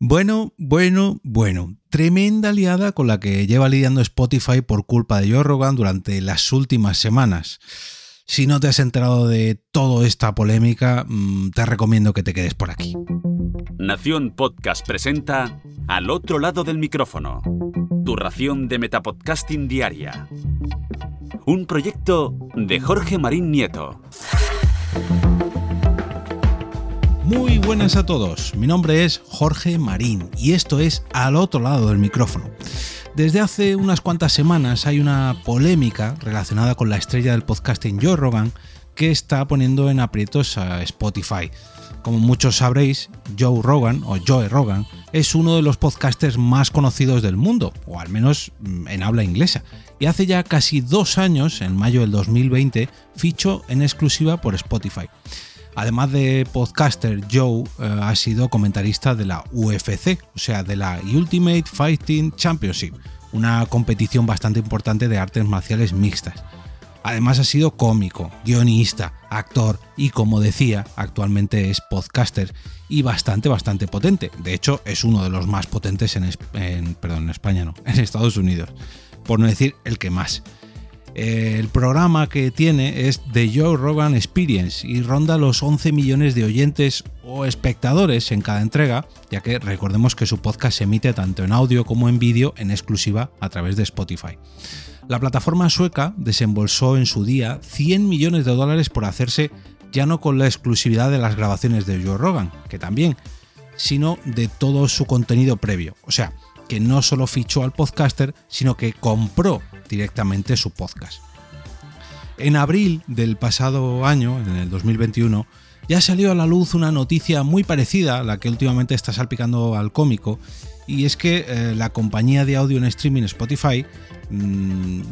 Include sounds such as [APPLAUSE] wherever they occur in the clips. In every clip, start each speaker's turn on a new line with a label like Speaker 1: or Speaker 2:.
Speaker 1: Bueno, bueno, bueno. Tremenda liada con la que lleva lidiando Spotify por culpa de Joe Rogan durante las últimas semanas. Si no te has enterado de toda esta polémica, mm, te recomiendo que te quedes por aquí.
Speaker 2: Nación Podcast presenta Al otro lado del micrófono. Tu ración de Metapodcasting Diaria. Un proyecto de Jorge Marín Nieto.
Speaker 1: Muy buenas a todos, mi nombre es Jorge Marín y esto es Al otro lado del micrófono. Desde hace unas cuantas semanas hay una polémica relacionada con la estrella del podcasting Joe Rogan que está poniendo en aprietos a Spotify. Como muchos sabréis, Joe Rogan o Joe Rogan es uno de los podcasters más conocidos del mundo, o al menos mm, en habla inglesa, y hace ya casi dos años, en mayo del 2020, fichó en exclusiva por Spotify. Además de podcaster, Joe eh, ha sido comentarista de la UFC, o sea, de la Ultimate Fighting Championship, una competición bastante importante de artes marciales mixtas. Además ha sido cómico, guionista, actor y como decía, actualmente es podcaster y bastante, bastante potente. De hecho, es uno de los más potentes en, perdón, en España, no, [LAUGHS] en Estados Unidos, por no decir el que más el programa que tiene es The Joe Rogan Experience y ronda los 11 millones de oyentes o espectadores en cada entrega, ya que recordemos que su podcast se emite tanto en audio como en vídeo en exclusiva a través de Spotify. La plataforma sueca desembolsó en su día 100 millones de dólares por hacerse ya no con la exclusividad de las grabaciones de Joe Rogan, que también, sino de todo su contenido previo. O sea, que no solo fichó al podcaster, sino que compró directamente su podcast. En abril del pasado año, en el 2021, ya salió a la luz una noticia muy parecida a la que últimamente está salpicando al cómico, y es que eh, la compañía de audio en streaming Spotify mm, eh,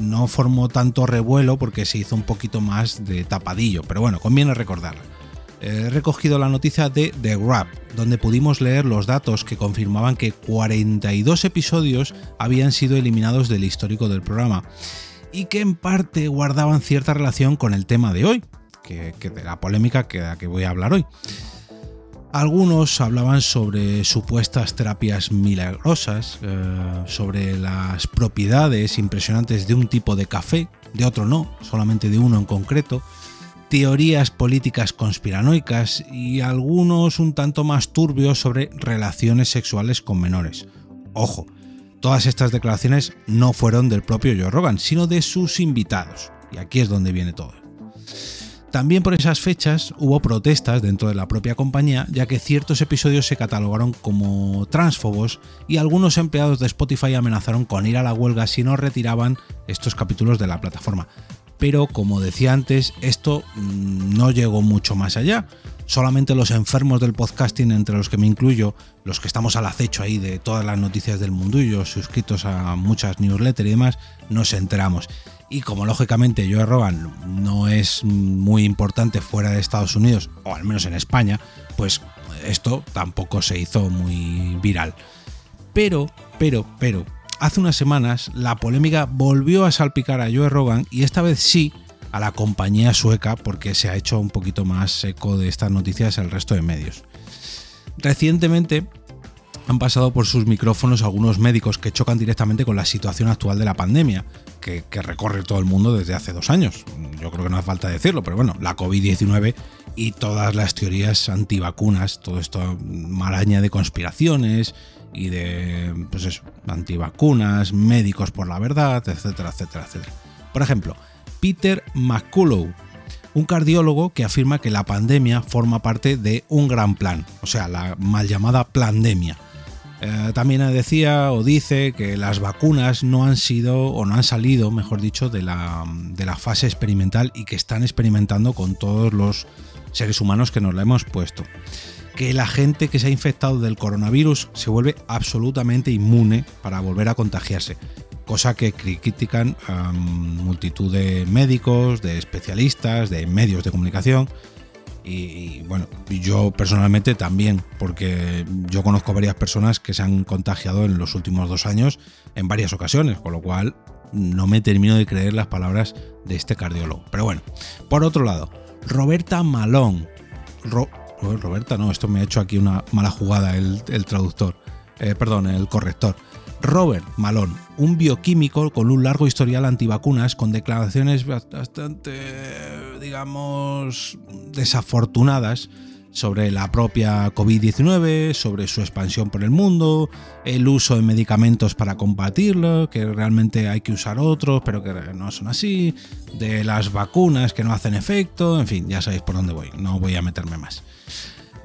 Speaker 1: no formó tanto revuelo porque se hizo un poquito más de tapadillo, pero bueno, conviene recordarla he recogido la noticia de The Grab, donde pudimos leer los datos que confirmaban que 42 episodios habían sido eliminados del histórico del programa y que en parte guardaban cierta relación con el tema de hoy, que, de la polémica que, de la que voy a hablar hoy. Algunos hablaban sobre supuestas terapias milagrosas, eh, sobre las propiedades impresionantes de un tipo de café, de otro no, solamente de uno en concreto, teorías políticas conspiranoicas y algunos un tanto más turbios sobre relaciones sexuales con menores. Ojo, todas estas declaraciones no fueron del propio Joe Rogan, sino de sus invitados. Y aquí es donde viene todo. También por esas fechas hubo protestas dentro de la propia compañía, ya que ciertos episodios se catalogaron como transfobos y algunos empleados de Spotify amenazaron con ir a la huelga si no retiraban estos capítulos de la plataforma pero como decía antes, esto mm, no llegó mucho más allá. Solamente los enfermos del podcasting, entre los que me incluyo, los que estamos al acecho ahí de todas las noticias del mundillo, suscritos a muchas newsletters y demás, nos enteramos. Y como lógicamente Joe Rogan no es muy importante fuera de Estados Unidos, o al menos en España, pues esto tampoco se hizo muy viral. Pero, pero, pero, hace unas semanas la polémica volvió a salpicar a Joe Rogan y esta vez sí a la compañía sueca porque se ha hecho un poquito más eco de estas noticias el resto de medios. Recientemente han pasado por sus micrófonos algunos médicos que chocan directamente con la situación actual de la pandemia, que, recorre todo el mundo desde hace dos años. Yo creo que no hace falta decirlo, pero bueno, la COVID-19 y todas las teorías antivacunas, todo esto maraña de conspiraciones y de, pues eso, antivacunas, médicos por la verdad, etcétera, etcétera, etcétera. Por ejemplo, Peter McCullough, un cardiólogo que afirma que la pandemia forma parte de un gran plan, o sea, la mal llamada pandemia. Eh, también decía o dice que las vacunas no han sido o no han salido, mejor dicho, de la, de la fase experimental y que están experimentando con todos los seres humanos que nos la hemos puesto que la gente que se ha infectado del coronavirus se vuelve absolutamente inmune para volver a contagiarse, cosa que critican multitud de médicos, de especialistas, de medios de comunicación. Y, bueno, yo personalmente también, porque yo conozco varias personas que se han contagiado en los últimos dos años en varias ocasiones, con lo cual no me termino de creer las palabras de este cardiólogo. Pero bueno, por otro lado, Roberta Malón, Roberta, no, esto me ha hecho aquí una mala jugada el, traductor. Eh, perdón, el corrector. Robert Malone, un bioquímico con un largo historial antivacunas, con declaraciones bastante, digamos, desafortunadas sobre la propia COVID-19, sobre su expansión por el mundo, el uso de medicamentos para combatirlo, que realmente hay que usar otros, pero que no son así, de las vacunas que no hacen efecto, en fin, ya sabéis por dónde voy, no voy a meterme más.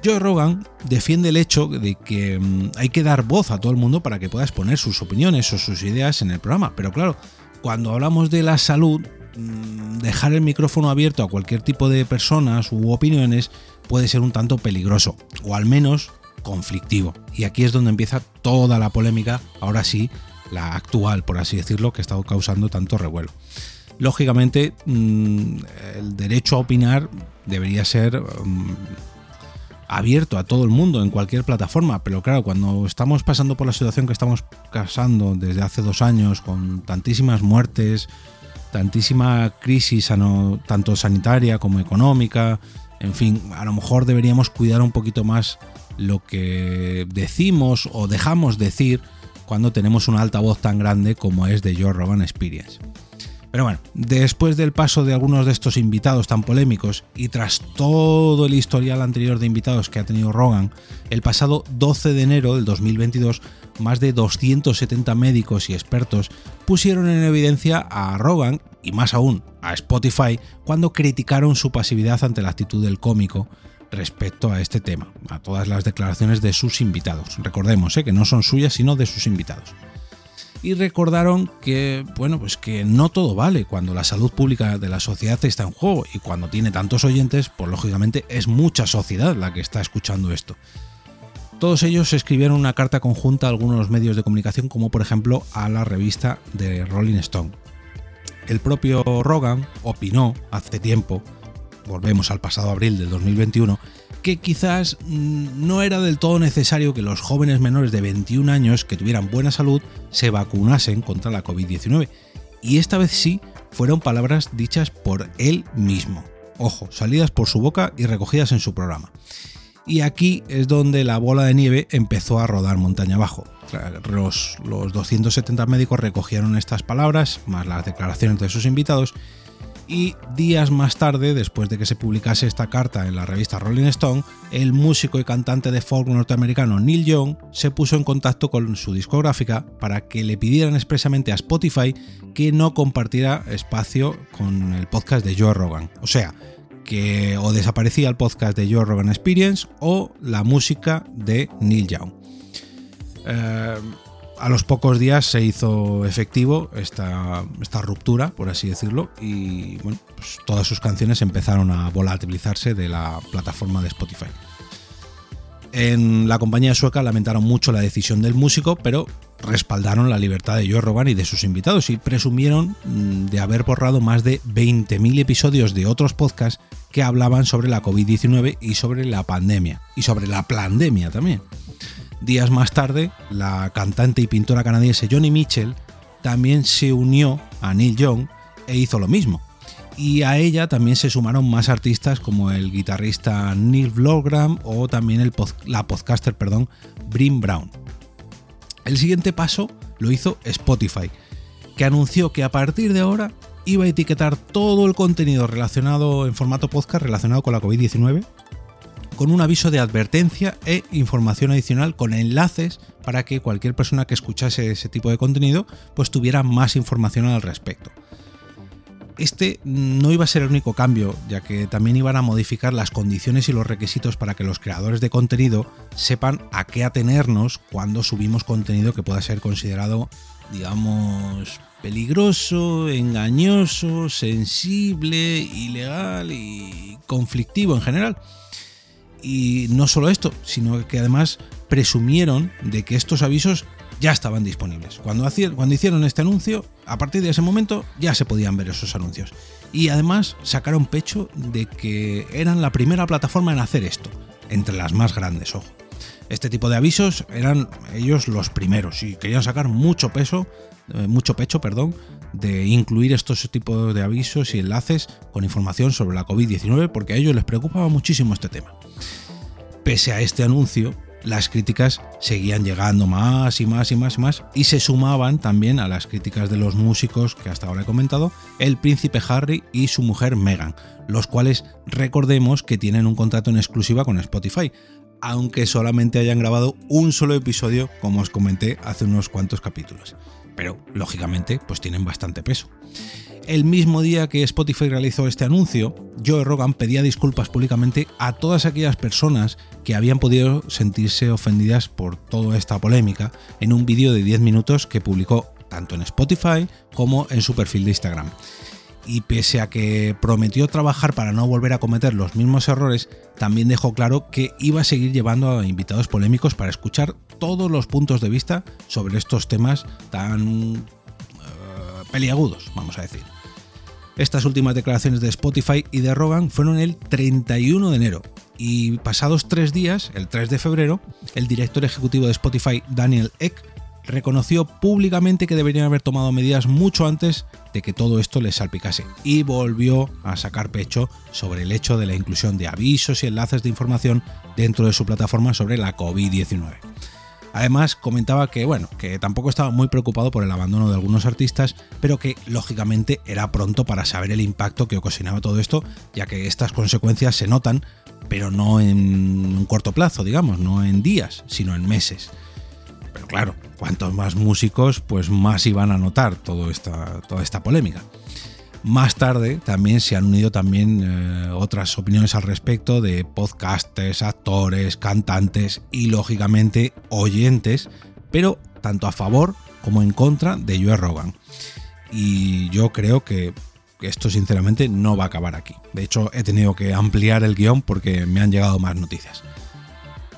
Speaker 1: Joe Rogan defiende el hecho de que mm, hay que dar voz a todo el mundo para que pueda exponer sus opiniones o sus ideas en el programa, pero claro, cuando hablamos de la salud, mm, dejar el micrófono abierto a cualquier tipo de personas u opiniones puede ser un tanto peligroso, o al menos conflictivo. Y aquí es donde empieza toda la polémica, ahora sí, la actual, por así decirlo, que ha estado causando tanto revuelo. Lógicamente, mm, el derecho a opinar debería ser mm, abierto a todo el mundo en cualquier plataforma, pero claro, cuando estamos pasando por la situación que estamos pasando desde hace dos años, con tantísimas muertes, tantísima crisis tanto sanitaria como económica, en fin, a lo mejor deberíamos cuidar un poquito más lo que decimos o dejamos decir cuando tenemos una altavoz tan grande como es de Joe Rogan Experience. Pero bueno, después del paso de algunos de estos invitados tan polémicos y tras todo el historial anterior de invitados que ha tenido Rogan, el pasado 12 de enero del 2022, más de 270 médicos y expertos pusieron en evidencia a Rogan y más aún a Spotify cuando criticaron su pasividad ante la actitud del cómico respecto a este tema, a todas las declaraciones de sus invitados. Recordemos ¿eh? que no son suyas, sino de sus invitados y recordaron que, bueno, pues que no todo vale cuando la salud pública de la sociedad está en juego y cuando tiene tantos oyentes, pues lógicamente es mucha sociedad la que está escuchando esto. Todos ellos escribieron una carta conjunta a algunos medios de comunicación, como por ejemplo a la revista de Rolling Stone. El propio Rogan opinó hace tiempo, volvemos al pasado abril del 2021, que quizás mm, no era del todo necesario que los jóvenes menores de 21 años que tuvieran buena salud se vacunasen contra la COVID-19. Y esta vez sí fueron palabras dichas por él mismo. Ojo, salidas por su boca y recogidas en su programa. Y aquí es donde la bola de nieve empezó a rodar montaña abajo. Los, los 270 médicos recogieron estas palabras, más las declaraciones de sus invitados, y días más tarde, después de que se publicase esta carta en la revista Rolling Stone, el músico y cantante de folk norteamericano Neil Young se puso en contacto con su discográfica para que le pidieran expresamente a Spotify que no compartiera espacio con el podcast de Joe Rogan. O sea, que o desaparecía el podcast de Joe Rogan Experience o la música de Neil Young. Eh, a los pocos días se hizo efectivo esta, esta ruptura, por así decirlo, y pues todas sus canciones empezaron a volatilizarse de la plataforma de Spotify. En la compañía sueca lamentaron mucho la decisión del músico, pero respaldaron la libertad de Joe Rogan y de sus invitados y presumieron mm, de haber borrado más de 20.000 episodios de otros podcasts que hablaban sobre la COVID-19 y sobre la pandemia, y sobre la pandemia también. Días más tarde, la cantante y pintora canadiense Johnny Mitchell también se unió a Neil Young e hizo lo mismo. Y a ella también se sumaron más artistas como el guitarrista Neil Vlogram o también la podcaster perdón, Brim Brown. El siguiente paso lo hizo Spotify, que anunció que a partir de ahora iba a etiquetar todo el contenido relacionado en formato podcast relacionado con la COVID-19 con un aviso de advertencia e información adicional con enlaces para que cualquier persona que escuchase ese tipo de contenido pues tuviera más información al respecto. Este no iba a ser el único cambio, ya que también iban a modificar las condiciones y los requisitos para que los creadores de contenido sepan a qué atenernos cuando subimos contenido que pueda ser considerado, digamos, peligroso, engañoso, sensible, ilegal y conflictivo en general. Y no solo esto, sino que además presumieron de que estos avisos ya estaban disponibles. Cuando, cuando hicieron este anuncio, a partir de ese momento ya se podían ver esos anuncios. Y además sacaron pecho de que eran la primera plataforma en hacer esto, entre las más grandes, ojo. Este tipo de avisos eran ellos los primeros y querían sacar mucho peso, eh, mucho pecho, perdón, de incluir estos tipos de avisos y enlaces con información sobre la COVID-19 porque a ellos les preocupaba muchísimo este tema. Pese a este anuncio, las críticas seguían llegando más y más y más y más y se sumaban también a las críticas de los músicos que hasta ahora he comentado, el príncipe Harry y su mujer Meghan, los cuales recordemos que tienen un contrato en exclusiva con Spotify, aunque solamente hayan grabado un solo episodio, como os comenté hace unos cuantos capítulos. Pero, lógicamente, pues tienen bastante peso. El mismo día que Spotify realizó este anuncio, Joe Rogan pedía disculpas públicamente a todas aquellas personas que habían podido sentirse ofendidas por toda esta polémica en un vídeo de 10 minutos que publicó tanto en Spotify como en su perfil de Instagram. Y pese a que prometió trabajar para no volver a cometer los mismos errores, también dejó claro que iba a seguir llevando a invitados polémicos para escuchar todos los puntos de vista sobre estos temas tan uh, peliagudos, vamos a decir. Estas últimas declaraciones de Spotify y de Rogan fueron el 31 de enero y pasados tres días, el 3 de febrero, el director ejecutivo de Spotify, Daniel Eck, reconoció públicamente que deberían haber tomado medidas mucho antes de que todo esto les salpicase y volvió a sacar pecho sobre el hecho de la inclusión de avisos y enlaces de información dentro de su plataforma sobre la COVID-19. Además, comentaba que, bueno, que tampoco estaba muy preocupado por el abandono de algunos artistas, pero que lógicamente era pronto para saber el impacto que ocasionaba todo esto, ya que estas consecuencias se notan, pero no en un corto plazo, digamos, no en días, sino en meses. Pero claro, cuantos más músicos, pues más iban a notar toda esta, toda esta polémica. Más tarde también se han unido también eh, otras opiniones al respecto de podcasters, actores, cantantes y lógicamente oyentes, pero tanto a favor como en contra de Joe Rogan. Y yo creo que esto sinceramente no va a acabar aquí. De hecho, he tenido que ampliar el guion porque me han llegado más noticias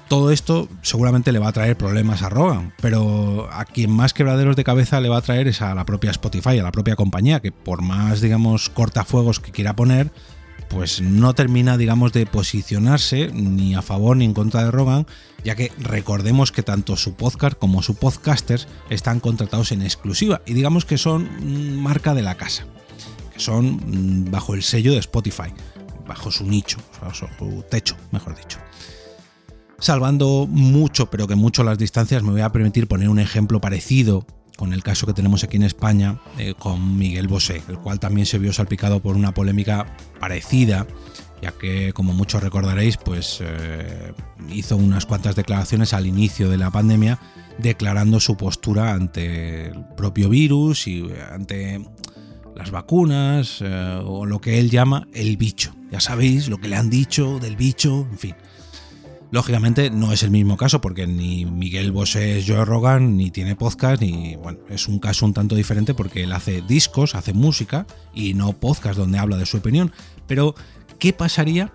Speaker 1: todo esto seguramente le va a traer problemas a Rogan, pero a quien más quebraderos de cabeza le va a traer es a la propia Spotify, a la propia compañía, que por más, digamos, cortafuegos que quiera poner, pues no termina, digamos, de posicionarse ni a favor ni en contra de Rogan, ya que recordemos que tanto su podcast como su podcasters están contratados en exclusiva y digamos que son marca de la casa, que son mm, bajo el sello de Spotify, bajo su nicho, bajo su techo, mejor dicho. Salvando mucho, pero que mucho las distancias, me voy a permitir poner un ejemplo parecido con el caso que tenemos aquí en España eh, con Miguel Bosé, el cual también se vio salpicado por una polémica parecida, ya que como muchos recordaréis, pues eh, hizo unas cuantas declaraciones al inicio de la pandemia declarando su postura ante el propio virus y ante las vacunas eh, o lo que él llama el bicho. Ya sabéis lo que le han dicho del bicho, en fin. Lógicamente no es el mismo caso porque ni Miguel Bosé es Joe Rogan, ni tiene podcast, ni bueno, es un caso un tanto diferente porque él hace discos, hace música y no podcast donde habla de su opinión. Pero, ¿qué pasaría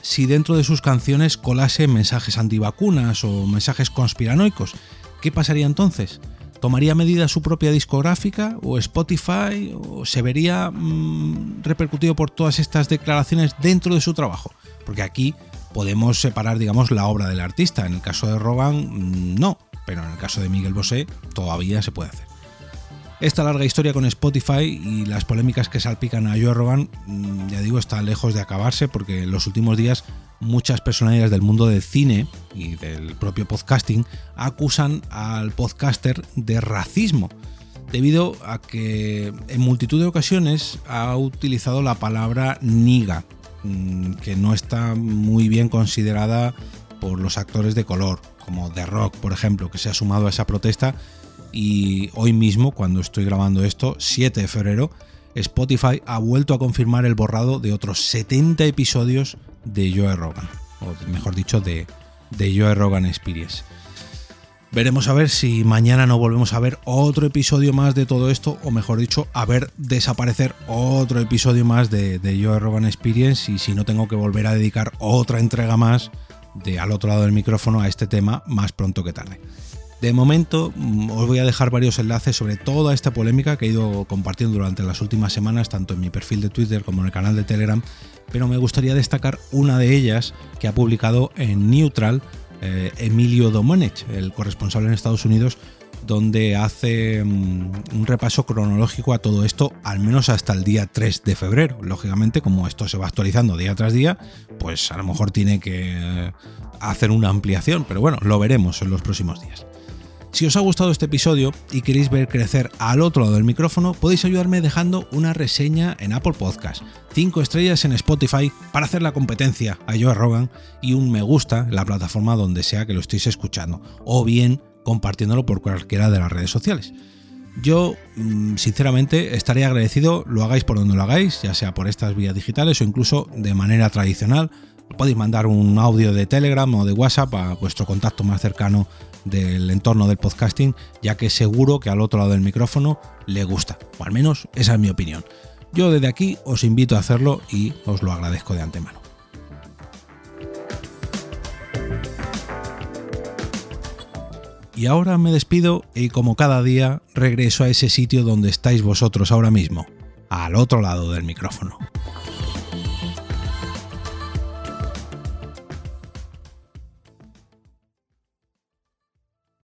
Speaker 1: si dentro de sus canciones colase mensajes antivacunas o mensajes conspiranoicos? ¿Qué pasaría entonces? ¿Tomaría medida su propia discográfica o Spotify o se vería mm, repercutido por todas estas declaraciones dentro de su trabajo? Porque aquí podemos separar, digamos, la obra del artista. En el caso de Rogan, mm, no, pero en el caso de Miguel Bosé todavía se puede hacer. Esta larga historia con Spotify y las polémicas que salpican a Joe Rogan, mm, ya digo, está lejos de acabarse porque en los últimos días muchas personalidades del mundo del cine y del propio podcasting acusan al podcaster de racismo, debido a que en multitud de ocasiones ha utilizado la palabra niga que no está muy bien considerada por los actores de color, como The Rock, por ejemplo, que se ha sumado a esa protesta. Y hoy mismo, cuando estoy grabando esto, 7 de febrero, Spotify ha vuelto a confirmar el borrado de otros 70 episodios de Joe Rogan, o mejor dicho, de, de Joe Rogan Experience. Veremos a ver si mañana no volvemos a ver otro episodio más de todo esto, o mejor dicho, a ver desaparecer otro episodio más de, de Joe Rogan Experience y si no tengo que volver a dedicar otra entrega más de al otro lado del micrófono a este tema más pronto que tarde. De momento mm, os voy a dejar varios enlaces sobre toda esta polémica que he ido compartiendo durante las últimas semanas, tanto en mi perfil de Twitter como en el canal de Telegram, pero me gustaría destacar una de ellas que ha publicado en Neutral eh, Emilio Domenech, el corresponsal en Estados Unidos, donde hace mm, un repaso cronológico a todo esto, al menos hasta el día 3 de febrero. Lógicamente, como esto se va actualizando día tras día, pues a lo mejor tiene que hacer una ampliación, pero bueno, lo veremos en los próximos días. Si os ha gustado este episodio y queréis ver crecer al otro lado del micrófono, podéis ayudarme dejando una reseña en Apple Podcast, 5 estrellas en Spotify para hacer la competencia a Joe Rogan y un me gusta en la plataforma donde sea que lo estéis escuchando, o bien compartiéndolo por cualquiera de las redes sociales. Yo, mm, sinceramente, estaría agradecido, lo hagáis por donde lo hagáis, ya sea por estas vías digitales o incluso de manera tradicional. Podéis mandar un audio de Telegram o de WhatsApp a vuestro contacto más cercano del entorno del podcasting, ya que seguro que al otro lado del micrófono le gusta, o al menos esa es mi opinión. Yo desde aquí os invito a hacerlo y os lo agradezco de antemano. Y ahora me despido y como cada día regreso a ese sitio donde estáis vosotros ahora mismo, al otro lado del micrófono.